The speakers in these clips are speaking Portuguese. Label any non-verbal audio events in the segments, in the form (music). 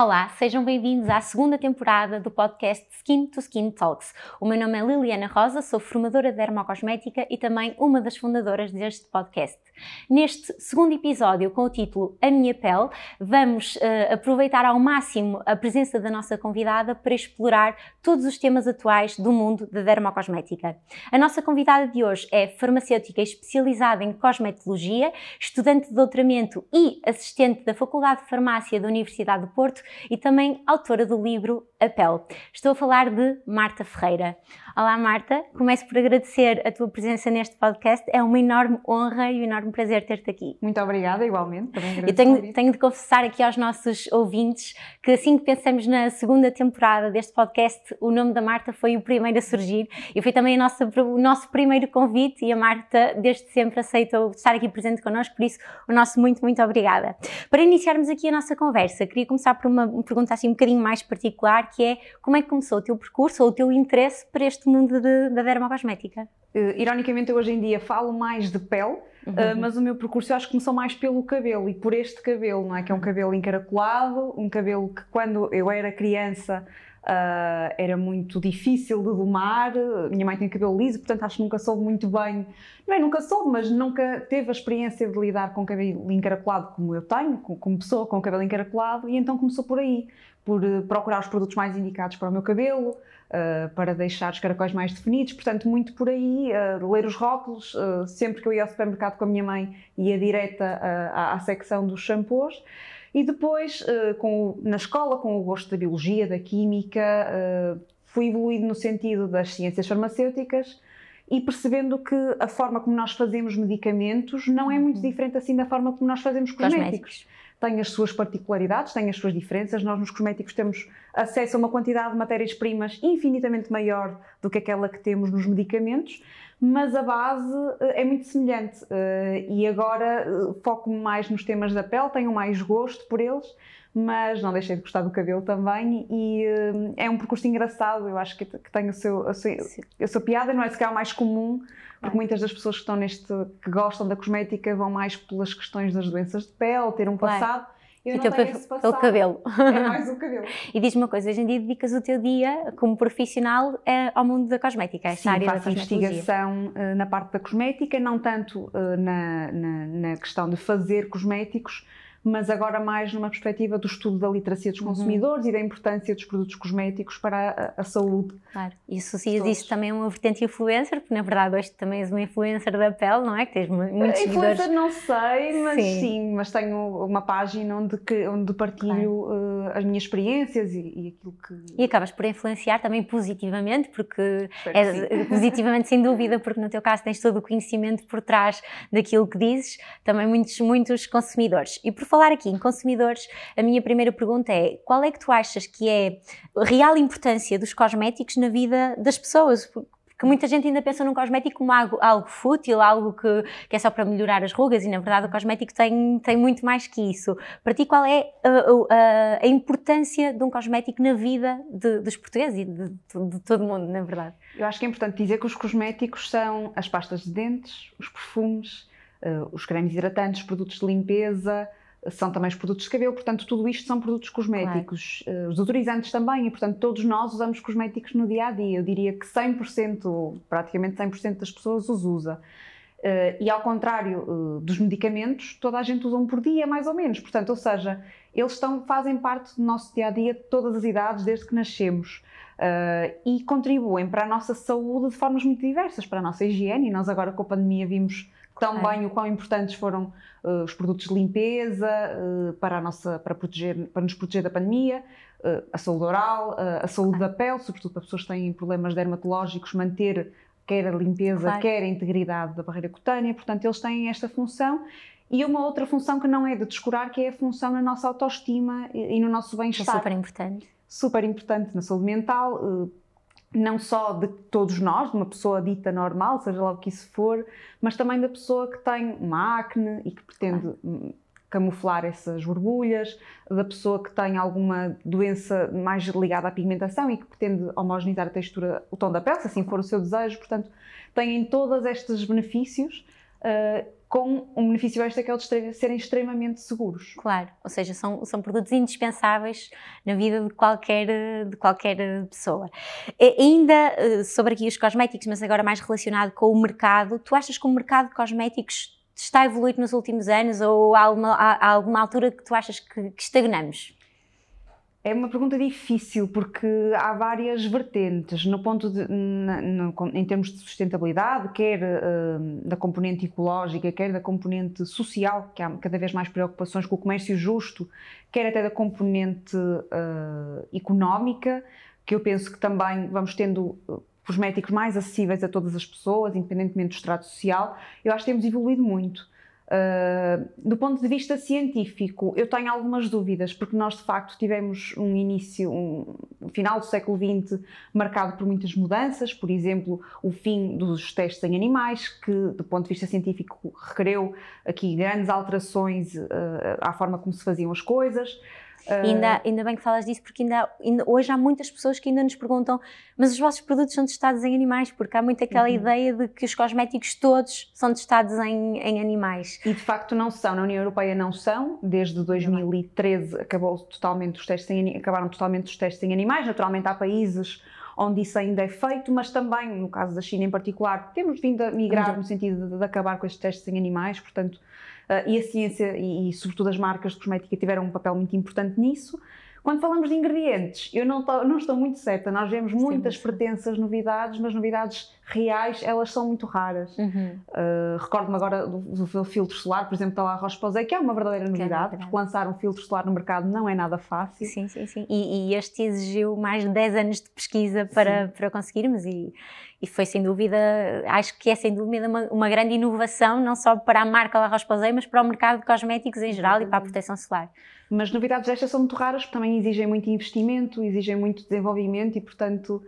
Olá, sejam bem-vindos à segunda temporada do podcast Skin to Skin Talks. O meu nome é Liliana Rosa, sou formadora de dermocosmética e também uma das fundadoras deste podcast. Neste segundo episódio, com o título A Minha Pele, vamos uh, aproveitar ao máximo a presença da nossa convidada para explorar todos os temas atuais do mundo da dermocosmética. A nossa convidada de hoje é farmacêutica especializada em cosmetologia, estudante de doutoramento e assistente da Faculdade de Farmácia da Universidade do Porto e também autora do livro A Pele. Estou a falar de Marta Ferreira. Olá, Marta. Começo por agradecer a tua presença neste podcast. É uma enorme honra e um enorme prazer ter-te aqui. Muito obrigada, igualmente. Também Eu tenho, tenho de confessar aqui aos nossos ouvintes que assim que pensamos na segunda temporada deste podcast, o nome da Marta foi o primeiro a surgir e foi também nossa, o nosso primeiro convite e a Marta desde sempre aceitou estar aqui presente connosco, por isso o nosso muito, muito obrigada. Para iniciarmos aqui a nossa conversa, queria começar por uma pergunta assim um bocadinho mais particular, que é como é que começou teu percurso ou o teu interesse para este mundo de, da dermocosmética? Uh, ironicamente, eu hoje em dia falo mais de pele, uhum. uh, mas o meu percurso eu acho que começou mais pelo cabelo e por este cabelo, não é? Que é um cabelo encaracolado, um cabelo que quando eu era criança Uh, era muito difícil de domar. Minha mãe tinha cabelo liso, portanto acho que nunca soube muito bem. Não é nunca soube, mas nunca teve a experiência de lidar com cabelo encaracolado como eu tenho, como pessoa com cabelo encaracolado, e então começou por aí, por uh, procurar os produtos mais indicados para o meu cabelo, uh, para deixar os caracóis mais definidos. Portanto, muito por aí, ler os rótulos. sempre que eu ia ao supermercado com a minha mãe, ia direta à, à secção dos shampoos. E depois, uh, com, na escola, com o gosto da biologia, da química, uh, fui evoluindo no sentido das ciências farmacêuticas e percebendo que a forma como nós fazemos medicamentos não é muito uhum. diferente assim da forma como nós fazemos cosméticos. cosméticos. Tem as suas particularidades, tem as suas diferenças. Nós nos cosméticos temos acesso a uma quantidade de matérias-primas infinitamente maior do que aquela que temos nos medicamentos mas a base eh, é muito semelhante. Eh, e agora eh, foco-me mais nos temas da pele, tenho mais gosto por eles, mas não deixei de gostar do cabelo também. E é um percurso engraçado, eu acho que, tem o seu, a, sua, a sua piada, não é sequer o mais comum, porque muitas das pessoas que estão neste, que gostam da cosmética vão mais pelas questões das doenças de pele, ter um passado. Claro eu tenho pelo cabelo. É mais o cabelo. (laughs) e diz-me uma coisa, hoje em dia dedicas o teu dia como profissional eh, ao mundo da cosmética, essa Sim, área faço da investigação uh, na parte da cosmética, não tanto uh, na, na, na questão de fazer cosméticos, mas agora mais numa perspectiva do estudo da literacia dos uhum. consumidores uhum. e da importância dos produtos cosméticos para a, a saúde. Claro, isso sim existe também uma vertente influencer, porque na verdade hoje também és uma influencer da pele, não é? Que tens muitos influencer seguidores. não sei, mas sim. sim. mas tenho uma página onde, que, onde partilho claro. uh, as minhas experiências e, e, aquilo que... E acabas por influenciar também positivamente, porque é, positivamente sem dúvida, porque no teu caso tens todo o conhecimento por trás daquilo que dizes, também muitos, muitos consumidores. E por falar aqui em consumidores, a minha primeira pergunta é: qual é que tu achas que é a real importância dos cosméticos na vida das pessoas? Porque muita gente ainda pensa num cosmético como algo, algo fútil, algo que, que, é só para melhorar as rugas, e na verdade o cosmético tem, tem muito mais que isso. Para ti, qual é a, a, a importância de um cosmético na vida de, dos portugueses e de, de, de todo mundo, na verdade? Eu acho que é importante dizer que os cosméticos são as pastas de dentes, os perfumes, uh, os cremes hidratantes, os produtos de limpeza, são também os produtos de cabelo, portanto, tudo isto são produtos cosméticos. Claro. Uh, os odorizantes também, e portanto, todos nós usamos cosméticos no dia a dia. Eu diria que 100%, praticamente 100% das pessoas os usa. Uh, e ao contrário uh, dos medicamentos, toda a gente usa um por dia, mais ou menos. Portanto, ou seja, eles estão, fazem parte do nosso dia a dia de todas as idades, desde que nascemos. Uh, e contribuem para a nossa saúde de formas muito diversas, para a nossa higiene. E nós, agora com a pandemia, vimos tão bem o quão importantes foram uh, os produtos de limpeza uh, para, a nossa, para, proteger, para nos proteger da pandemia, uh, a saúde oral, a saúde da pele, sobretudo para pessoas que têm problemas dermatológicos, manter quer a limpeza, claro. quer a integridade da barreira cutânea, portanto eles têm esta função e uma outra função que não é de descurar, que é a função na nossa autoestima e, e no nosso bem-estar. É super importante. Super importante na saúde mental, não só de todos nós, de uma pessoa dita normal, seja lá o que isso for, mas também da pessoa que tem uma acne e que pretende ah. camuflar essas borbulhas, da pessoa que tem alguma doença mais ligada à pigmentação e que pretende homogeneizar a textura, o tom da pele, se assim for o seu desejo. Portanto, têm todos estes benefícios uh, com um benefício extra que é o de serem extremamente seguros. Claro, ou seja, são, são produtos indispensáveis na vida de qualquer, de qualquer pessoa. E, ainda uh, sobre aqui os cosméticos, mas agora mais relacionado com o mercado, tu achas que o mercado de cosméticos está a evoluir nos últimos anos ou há alguma, há alguma altura que tu achas que, que estagnamos? É uma pergunta difícil porque há várias vertentes no ponto de, na, no, em termos de sustentabilidade, quer uh, da componente ecológica, quer da componente social, que há cada vez mais preocupações com o comércio justo, quer até da componente uh, económica, que eu penso que também vamos tendo cosméticos mais acessíveis a todas as pessoas, independentemente do estrato social. Eu acho que temos evoluído muito. Uh, do ponto de vista científico, eu tenho algumas dúvidas, porque nós de facto tivemos um início, um, final do século XX marcado por muitas mudanças, por exemplo, o fim dos testes em animais, que do ponto de vista científico requereu aqui grandes alterações uh, à forma como se faziam as coisas. Uh... Ainda, ainda bem que falas disso, porque ainda, ainda, hoje há muitas pessoas que ainda nos perguntam: mas os vossos produtos são testados em animais? Porque há muito aquela uhum. ideia de que os cosméticos todos são testados em, em, animais. E de facto não são, na União Europeia não são, desde 2013 acabou totalmente os testes em, acabaram totalmente os testes em animais. Naturalmente há países onde isso ainda é feito, mas também, no caso da China em particular, temos vindo a migrar no sentido de, de, acabar com estes testes em animais, portanto, e a ciência e, e, sobretudo, as marcas de cosmética tiveram um papel muito importante nisso. Quando falamos de ingredientes, eu não, tô, não estou muito certa. Nós vemos muitas sim, pretensas novidades, mas novidades reais, elas são muito raras. Uhum. Uh, Recordo-me agora do, do, filtro solar, por exemplo, da La Roche-Posay, que é uma verdadeira é novidade, é porque lançar um filtro solar no mercado não é nada fácil. Sim, sim, sim. E, e este exigiu mais de 10 anos de pesquisa para, para conseguirmos e e foi sem dúvida, acho que é sem dúvida uma, uma grande inovação, não só para a marca La Roche-Posay, mas para o mercado de cosméticos em geral e para a proteção solar. Mas novidades destas são muito raras, porque também exigem muito investimento, exigem muito desenvolvimento e, portanto,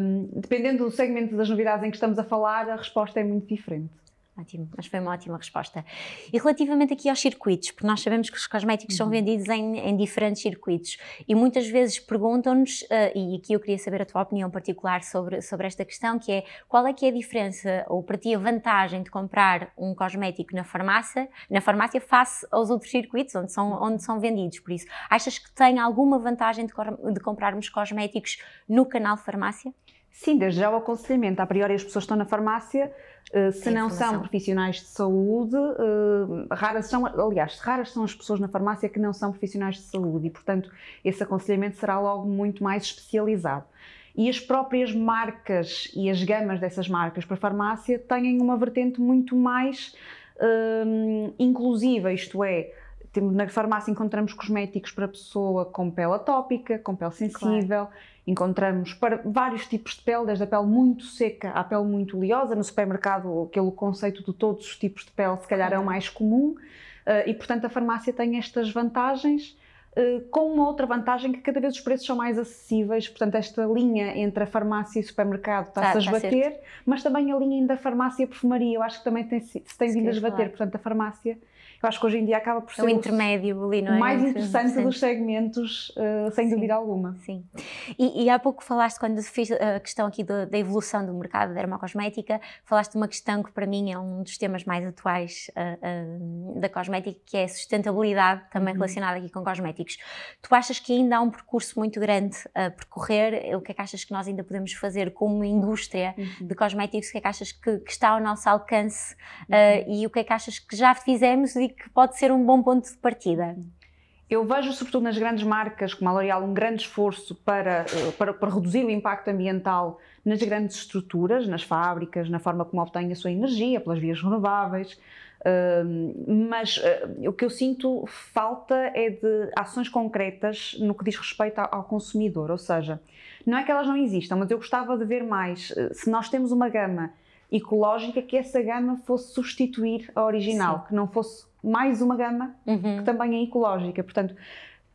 um, dependendo do segmento das novidades em que estamos a falar, a resposta é muito diferente. Ótimo, mas foi uma ótima resposta. E relativamente aqui aos circuitos, porque nós sabemos que os cosméticos uhum. são vendidos em, em, diferentes circuitos e muitas vezes perguntam-nos, uh, e aqui eu queria saber a tua opinião particular sobre, sobre esta questão, que é qual é que é a diferença, ou para ti a vantagem de comprar um cosmético na farmácia, na farmácia face aos outros circuitos onde são, onde são vendidos, por isso, achas que tem alguma vantagem de, de comprarmos cosméticos no canal farmácia? Sim, desde já o aconselhamento. A priori as pessoas estão na farmácia, uh, se não são profissionais de saúde, uh, raras são, aliás, raras são as pessoas na farmácia que não são profissionais de saúde e, portanto, esse aconselhamento será logo muito mais especializado. E as próprias marcas e as gamas dessas marcas para a farmácia têm uma vertente muito mais uh, inclusiva, isto é, na farmácia encontramos cosméticos para pessoa com pele atópica, com pele sensível, claro. encontramos para vários tipos de pele, desde a pele muito seca à pele muito oleosa. No supermercado, aquele conceito de todos os tipos de pele, se calhar, é o mais comum. Eh, e, portanto, a farmácia tem estas vantagens, eh, com uma outra vantagem que cada vez os preços são mais acessíveis, portanto esta linha entre a farmácia e o supermercado está-se tá, a esbater, tá mas também a linha da farmácia e a perfumaria, eu acho que também tem, se tem vindo a esbater, portanto a farmácia eu acho que hoje em dia acaba por ser o intermédio ali, não é? O mais interessante dos segmentos, uh, sem Sim. dúvida alguma. Sim. E, e, há pouco falaste, quando fiz a questão aqui do, da evolução do mercado da dermocosmética, falaste de uma questão que para mim é um dos temas mais atuais uh, uh, da cosmética, que é a sustentabilidade, também uhum. relacionada aqui com cosméticos. Tu achas que ainda há um percurso muito grande a percorrer? O que é que achas que nós ainda podemos fazer como indústria uhum. de cosméticos? O que é que achas que, que está ao nosso alcance? Uhum. e o que é que achas que já fizemos e que pode ser um bom ponto de partida? Eu vejo, sobretudo nas grandes marcas como a L'Oréal, um grande esforço para, eh, para, para, reduzir o impacto ambiental nas grandes estruturas, nas fábricas, na forma como obtêm a sua energia, pelas vias renováveis. mas eh, o que eu sinto falta é de ações concretas no que diz respeito ao consumidor. Ou seja, não é que elas não existam, mas eu gostava de ver mais. Eh, se nós temos uma gama ecológica, que essa gama fosse substituir a original, Sim. que não fosse mais uma gama uhum. que também é ecológica. Portanto,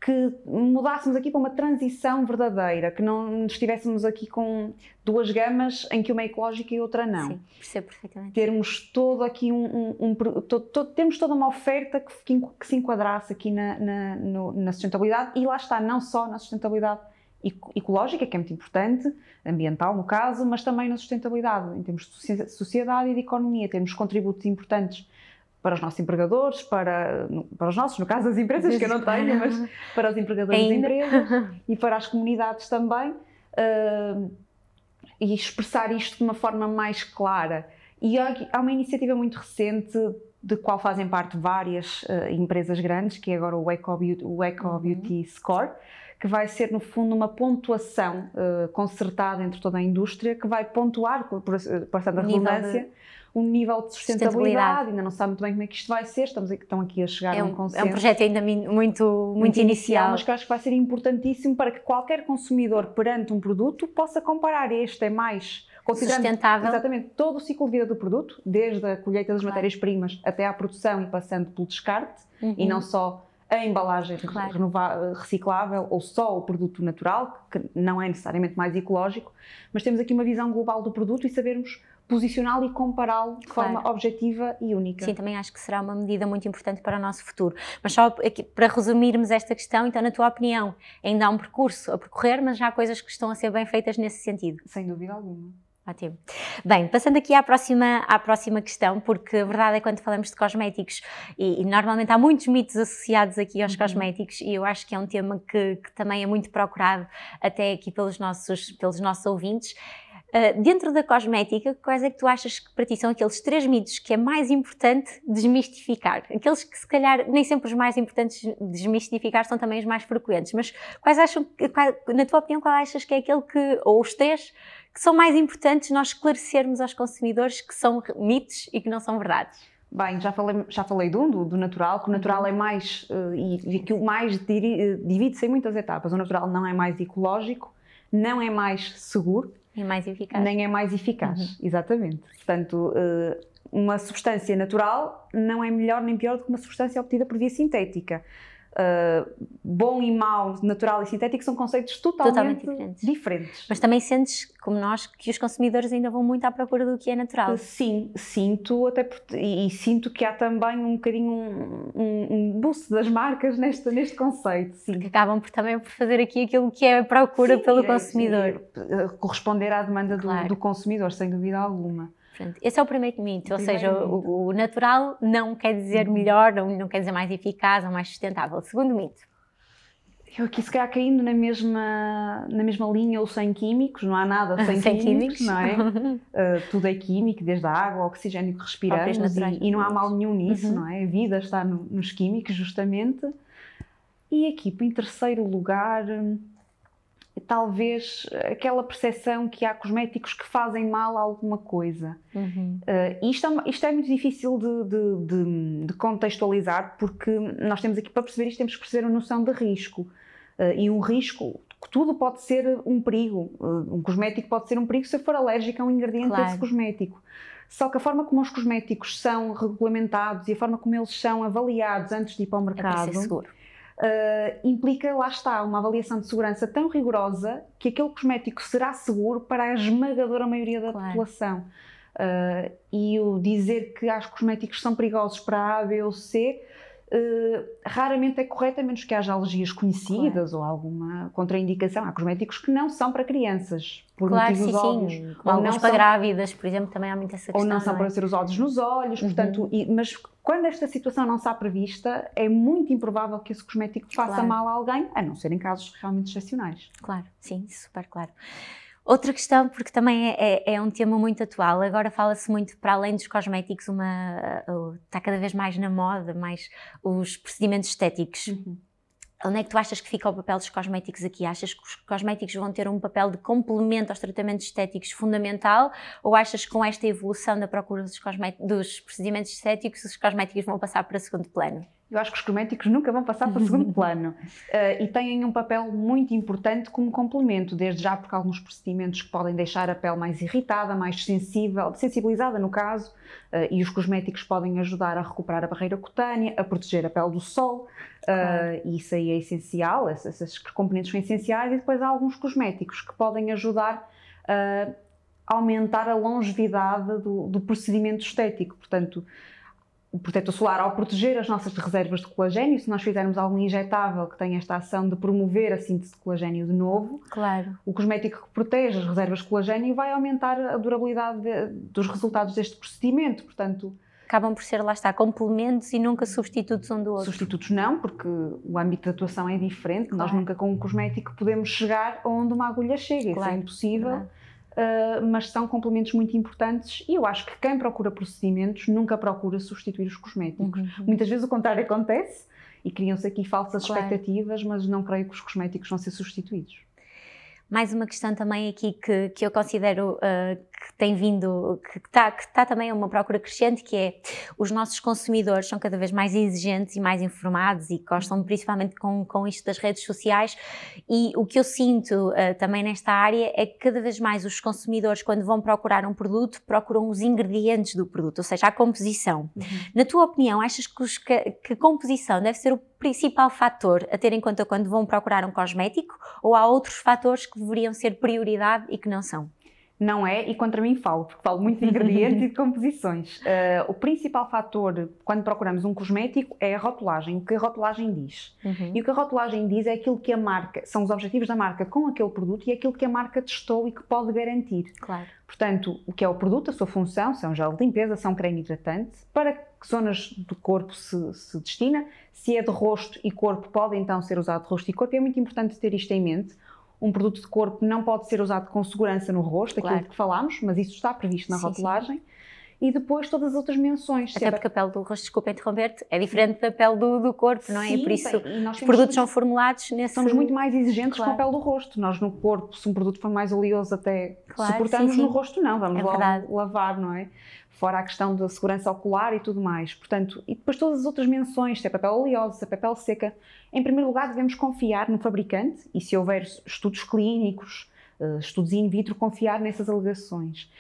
que mudássemos aqui para uma transição verdadeira, que não estivéssemos aqui com duas gamas em que uma é ecológica e outra não. Sim, percebo perfeitamente. Termos todo aqui um, um, um todo, todo, temos toda uma oferta que, que, que se enquadrasse aqui na, na, no, na, sustentabilidade e lá está, não só na sustentabilidade ecológica, que é muito importante, ambiental no caso, mas também na sustentabilidade, em termos de sociedade e de economia. Temos contributos importantes para os nossos empregadores, para, para os nossos, no caso das empresas, que eu não tenho, mas para os empregadores Ainda? das empresas (laughs) e para as comunidades também. Uh, e expressar isto de uma forma mais clara. E há uma iniciativa muito recente de qual fazem parte várias uh, empresas grandes, que é agora o Eco Beauty, o Eco uhum. Beauty Score, que vai ser, no fundo, uma pontuação uh, concertada entre toda a indústria, que vai pontuar, por, por, por a redundância, um nível de sustentabilidade. sustentabilidade. Ainda não sabe muito bem como é que isto vai ser, estamos aqui, estão aqui a chegar é um, a um consenso. É um projeto ainda muito, muito, muito inicial. Mas que eu acho que vai ser importantíssimo para que qualquer consumidor, perante um produto, possa comparar este é mais sustentável. Exatamente, todo o ciclo de vida do produto, desde a colheita das claro. matérias-primas até à produção e passando pelo descarte, uhum. e não só a embalagem claro. reciclável ou só o produto natural, que não é necessariamente mais ecológico, mas temos aqui uma visão global do produto e sabermos posicioná-lo e compará-lo de claro. forma objetiva e única. Sim, também acho que será uma medida muito importante para o nosso futuro. Mas só aqui, para resumirmos esta questão, então, na tua opinião, ainda há um percurso a percorrer, mas já há coisas que estão a ser bem feitas nesse sentido? Sem dúvida alguma. Ótimo. Bem, passando aqui à próxima, à próxima questão, porque a verdade é que quando falamos de cosméticos, e, e normalmente há muitos mitos associados aqui aos uhum. cosméticos, e eu acho que é um tema que, que, também é muito procurado até aqui pelos nossos, pelos nossos ouvintes, Uh, dentro da cosmética, quais é que tu achas que para ti são aqueles três mitos que é mais importante desmistificar? Aqueles que se calhar nem sempre os mais importantes de desmistificar são também os mais frequentes, mas quais acham, qual, na tua opinião, qual achas que é aquele que, ou os três, que são mais importantes nós esclarecermos aos consumidores que são mitos e que não são verdades? Bem, já falei, já falei de um, do, do natural, que o natural é mais, uh, e, que o mais eh, divide-se em muitas etapas. O natural não é mais ecológico, não é mais seguro, é mais eficaz. Nem é mais eficaz, uhum. exatamente. Portanto, eh, uma substância natural não é melhor nem pior do que uma substância obtida por via sintética. Uh, bom e mau, natural e sintético são conceitos totalmente, totalmente diferentes. diferentes. Mas também sentes, como nós, que os consumidores ainda vão muito à procura do que é natural? Sim, sinto até e, e sinto que há também um bocadinho um, um, um boost das marcas neste, neste conceito. Sim. Que acabam por, também por fazer aqui aquilo que é a procura sim, pelo é, consumidor. É, corresponder à demanda claro. do, do consumidor, sem dúvida alguma. Pronto, esse é o primeiro mito, ou seja, o, o, natural não quer dizer uhum. melhor, não, não quer dizer mais eficaz ou mais sustentável. Segundo mito. Eu aqui se calhar caindo na mesma, na mesma linha ou sem químicos, não há nada sem, (laughs) sem químicos, químicos, não é? uh, (laughs) tudo é químico, desde a água, o oxigênio que respiramos e, e, não há mal nenhum nisso, uhum. não é? A vida está no, nos químicos justamente. E aqui, em terceiro lugar, talvez aquela percepção que há cosméticos que fazem mal a alguma coisa. Uhum. Uh, isto, é, isto, é, muito difícil de, de, de, de, contextualizar porque nós temos aqui, para perceber isto, temos que perceber a noção de risco. Uh, e um risco, tudo pode ser um perigo. Uh, um cosmético pode ser um perigo se eu for alérgico a um ingrediente claro. desse cosmético. Só que a forma como os cosméticos são regulamentados e a forma como eles são avaliados antes de ir para o mercado. É seguro Uh, implica, lá está, uma avaliação de segurança tão rigorosa que aquele cosmético será seguro para a esmagadora maioria da claro. população. Uh, e o dizer que os cosméticos são perigosos para A, B ou C uh, raramente é correto, a menos que haja alergias conhecidas claro. ou alguma contraindicação. Há cosméticos que não são para crianças, por claro, motivos sim, óbvios. Sim. Ou não para são, grávidas, por exemplo, também há muita essa questão. Ou não são não é? para ser usados nos olhos, uhum. portanto, e, mas quando esta situação não está prevista, é muito improvável que esse cosmético faça claro. mal a alguém, a não ser em casos realmente excepcionais. Claro, sim, super claro. Outra questão, porque também é, é, é um tema muito atual, agora fala-se muito, para além dos cosméticos, uma, uh, está cada vez mais na moda, mais os procedimentos estéticos. Uhum. Onde é que tu achas que fica o papel dos cosméticos aqui? Achas que os cosméticos vão ter um papel de complemento aos tratamentos estéticos fundamental? Ou achas que com esta evolução da procura dos, dos procedimentos estéticos, os cosméticos vão passar para segundo plano? Eu acho que os cosméticos nunca vão passar para o segundo (laughs) plano uh, e têm um papel muito importante como complemento, desde já porque alguns procedimentos que podem deixar a pele mais irritada, mais sensível, sensibilizada no caso, uh, e os cosméticos podem ajudar a recuperar a barreira cutânea, a proteger a pele do sol, uh, claro. e isso aí é essencial, esses, esses componentes são essenciais, e depois há alguns cosméticos que podem ajudar a aumentar a longevidade do, do procedimento estético, portanto o protetor solar, ao proteger as nossas reservas de colagênio, se nós fizermos algum injetável que tenha esta ação de promover a síntese de colagênio de novo, claro. o cosmético que protege as reservas de colagênio vai aumentar a durabilidade de, dos resultados deste procedimento. Portanto, acabam por ser, lá está, complementos e nunca substitutos um do outro. Substitutos não, porque o âmbito de atuação é diferente. Claro. Nós nunca com um cosmético podemos chegar onde uma agulha chega, claro. isso é impossível uh, mas são complementos muito importantes e eu acho que quem procura procedimentos nunca procura substituir os cosméticos. Uhum. Muitas vezes o contrário acontece e criam-se aqui falsas claro. expectativas, mas não creio que os cosméticos vão ser substituídos. Mais uma questão também aqui que, que eu considero uh, que tem vindo, que está que tá também a uma procura crescente, que é os nossos consumidores são cada vez mais exigentes e mais informados e gostam principalmente com, com isto das redes sociais e o que eu sinto uh, também nesta área é que cada vez mais os consumidores quando vão procurar um produto procuram os ingredientes do produto, ou seja, a composição. Uhum. Na tua opinião, achas que, os, que, que a composição deve ser o principal fator a ter em conta quando vão procurar um cosmético ou há outros fatores que deveriam ser prioridade e que não são? Não é, e contra mim falo, porque falo muito de ingredientes e de (laughs) composições. Uh, o principal fator quando procuramos um cosmético é a rotulagem, o que a rotulagem diz. Uhum. E o que a rotulagem diz é aquilo que a marca, são os objetivos da marca com aquele produto e é aquilo que a marca testou e que pode garantir. Claro. Portanto, o que é o produto, a sua função, são gel de limpeza, são creme hidratante, para que zonas do corpo se, se destina, se é de rosto e corpo, pode então ser usado de rosto e corpo, e é muito importante ter isto em mente um produto de corpo não pode ser usado com segurança no rosto, claro. aquilo que falámos, mas isso está previsto na sim, rotulagem. Sim. E depois todas as outras menções. Até porque a pele do rosto, desculpa interromper-te, é diferente da pele do, do corpo, não é? Sim, e por isso os produtos são formulados nesse... Somos muito mais exigentes claro. com a pele do rosto. Nós no corpo, se um produto for mais oleoso até claro, suportamos, no rosto não, vamos é logo lavar, não é? fora a questão da segurança ocular e tudo mais. Portanto, e depois todas as outras menções, se é papel oleoso, se é papel seca, em primeiro lugar devemos confiar no fabricante e se houver estudos clínicos, eh, estudos in vitro, confiar nessas alegações.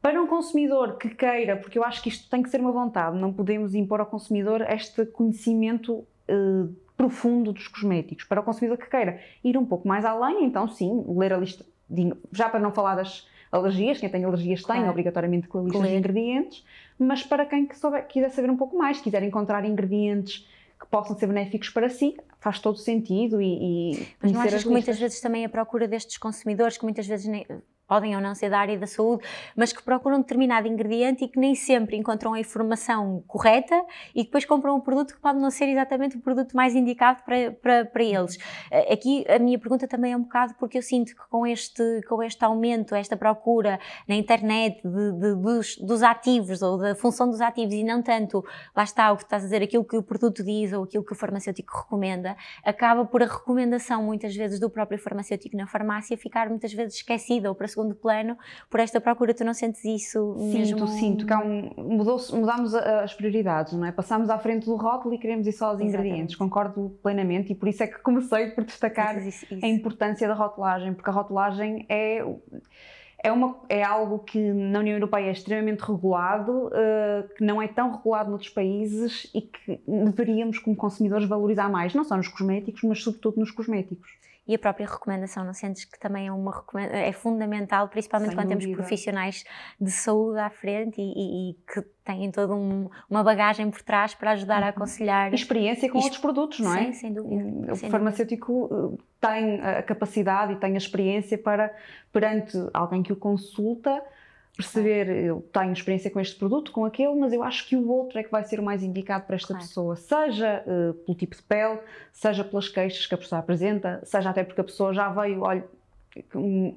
Para um consumidor que queira, porque eu acho que isto tem que ser uma vontade, não podemos impor ao consumidor este conhecimento uh, profundo dos cosméticos. Para o consumidor que queira ir um pouco mais além, então sim, ler a lista, de, já para não falar das alergias, quem tem alergias claro. tem obrigatoriamente com a lista de ingredientes, mas para quem que souber, quiser saber um pouco mais, quiser encontrar ingredientes que possam ser benéficos para si, faz todo sentido e, e Mas não achas que muitas vezes também a procura destes consumidores, que muitas vezes nem, podem ou não ser da área da saúde, mas que procuram determinado ingrediente e que nem sempre encontram a informação correta e depois compram um produto que pode não ser exatamente o produto mais indicado para, para, para eles. Eh, aqui a minha pergunta também é um bocado porque eu sinto que com este, com este aumento, esta procura na internet de, de, dos, dos ativos ou da função dos ativos e não tanto, lá está o que estás a dizer, aquilo que o produto diz ou aquilo que o farmacêutico recomenda, acaba por a recomendação muitas vezes do próprio farmacêutico na farmácia ficar muitas vezes esquecida ou para segundo plano por esta procura. Tu não sentes isso sinto, mesmo? Sinto, que um, mudou mudámos as prioridades, não é? Passámos à frente do rótulo e queremos ir só aos Exatamente. ingredientes. Concordo plenamente e por isso é que comecei por destacar isso, isso. a importância da rotulagem, porque a rotulagem é é, uma, é algo que na União Europeia é extremamente regulado, uh, que não é tão regulado noutros países e que deveríamos, como consumidores, valorizar mais, não só nos cosméticos, mas sobretudo nos cosméticos e a própria recomendação, não sentes que também é, uma, é fundamental, principalmente Sem quando dúvida. temos profissionais de saúde à frente e, e, e que têm toda um, uma bagagem por trás para ajudar a uhum. aconselhar. Experiência com outros produtos, não é? Sim, sem dúvida. O sem farmacêutico dúvida. Eh, tem a capacidade e tem a experiência para, perante alguém que o consulta, perceber, eu tenho experiência com este produto, com aquele, mas eu acho que o outro é que vai ser o mais indicado para esta claro. pessoa, seja uh, pelo tipo de pele, seja pelas queixas que a pessoa apresenta, seja até porque a pessoa já veio, olha,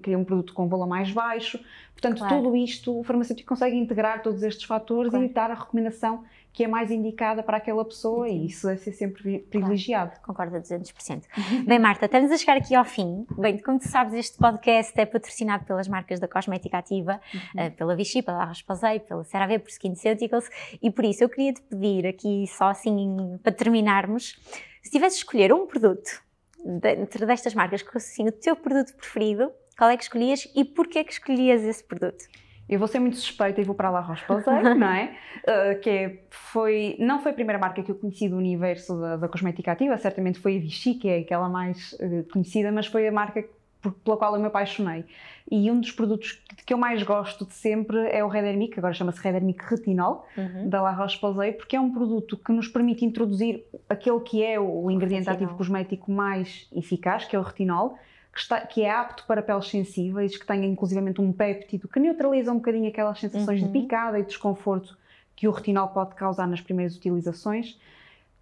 queria um produto com valor mais baixo. Portanto, claro. tudo isto, o farmacêutico consegue integrar todos estes fatores claro. e dar a recomendação que é mais indicada para aquela pessoa e isso deve ser sempre privilegiado. Claro, concordo a 200%. (laughs) Bem, Marta, estamos a chegar aqui ao fim. Bem, como tu sabes, este podcast é patrocinado pelas marcas da Cosmética Ativa, uhum. uh, pela Vichy, pela Rasposei, pela CeraVe, por SkinCeuticals e por isso eu queria te pedir aqui, só assim, para terminarmos, se tivesse escolher um produto dentro destas marcas, assim, o teu produto preferido, qual é que escolhias e porquê que escolhias esse produto? Eu vou ser muito suspeita e vou para a La Roche-Posay, não é? Uh, que foi, não foi a primeira marca que eu conheci do universo da, da cosmética ativa, certamente foi a Vichy, que é aquela mais uh, conhecida, mas foi a marca por, pela qual eu me apaixonei. E um dos produtos que eu mais gosto de sempre é o Redermic, agora chama-se Redermic Retinol, uhum. da La Roche-Posay, porque é um produto que nos permite introduzir aquele que é o ingrediente retinol. ativo cosmético mais eficaz, que é o retinol, que, está, que, é apto para peles sensíveis, que tem inclusivamente um péptido que neutraliza um bocadinho aquelas sensações uhum. de picada e desconforto que o retinol pode causar nas primeiras utilizações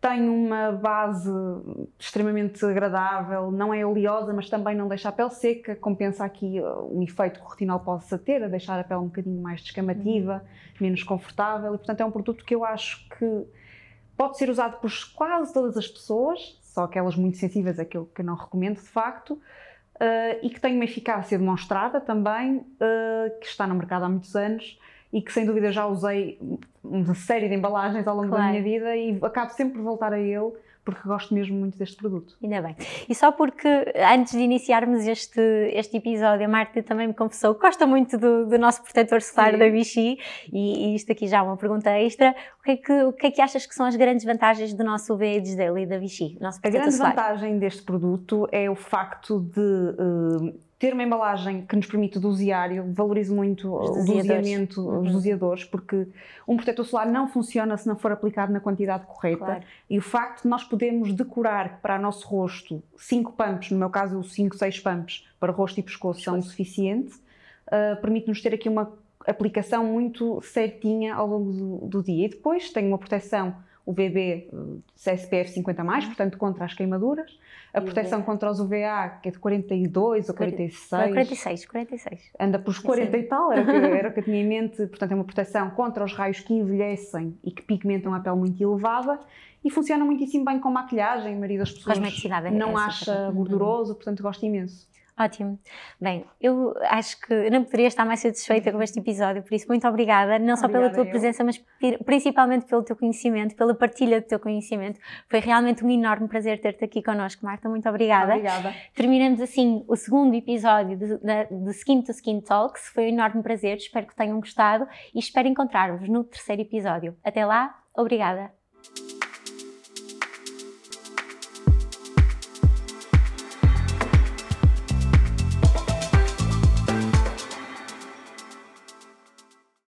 tem uma base extremamente agradável, não é oleosa, mas também não deixa a pele seca, compensa aqui uh, o efeito que o retinol possa ter, a deixar a pele um bocadinho mais descamativa, uhum. menos confortável, e portanto é um produto que eu acho que pode ser usado por quase todas as pessoas, só aquelas muito sensíveis é que eu, que eu não recomendo de facto, uh, e que tem uma eficácia demonstrada também, uh, que está no mercado há muitos anos, e que sem dúvida já usei uma série de embalagens ao longo claro. da minha vida e acabo sempre por voltar a ele porque gosto mesmo muito deste produto. Ainda bem. E só porque antes de iniciarmos este, este episódio, a Marta também me confessou que gosta muito do, do nosso protetor solar Sim. da Vichy e, e, isto aqui já é uma pergunta extra. O que, é que, o que é que achas que são as grandes vantagens do nosso UV Daily da Vichy? Nosso a grande solar? vantagem deste produto é o facto de uh, ter uma embalagem que nos permite dosear, eu valorizo muito os o doseamento, uhum. os doseadores, porque um protetor solar não funciona se não for aplicado na quantidade correta. Claro. E o facto de nós podermos decorar para o nosso rosto 5 pumps, no meu caso 5, 6 pumps para rosto e pescoço são o suficiente, uh, permite-nos ter aqui uma aplicação muito certinha ao longo do, do dia. E depois tem uma proteção o BB SPF 50, portanto, contra as queimaduras. A proteção contra os UVA, que é de 42 ou 46. 46, 46. Anda por os 40 e tal, era o, que, era o que eu tinha em mente. Portanto, é uma proteção contra os raios que envelhecem e que pigmentam a pele muito elevada. E funciona muitíssimo bem com maquilhagem. A maioria das pessoas é não acha gorduroso, portanto, gosto imenso. Ótimo. Bem, eu acho que não poderia estar mais satisfeita com este episódio, por isso, muito obrigada, não só obrigada pela tua eu. presença, mas principalmente pelo teu conhecimento, pela partilha do teu conhecimento. Foi realmente um enorme prazer ter-te aqui connosco, Marta. Muito obrigada. Obrigada. Terminamos assim o segundo episódio de Skin to Skin Talks. Foi um enorme prazer, espero que tenham gostado e espero encontrar-vos no terceiro episódio. Até lá, obrigada.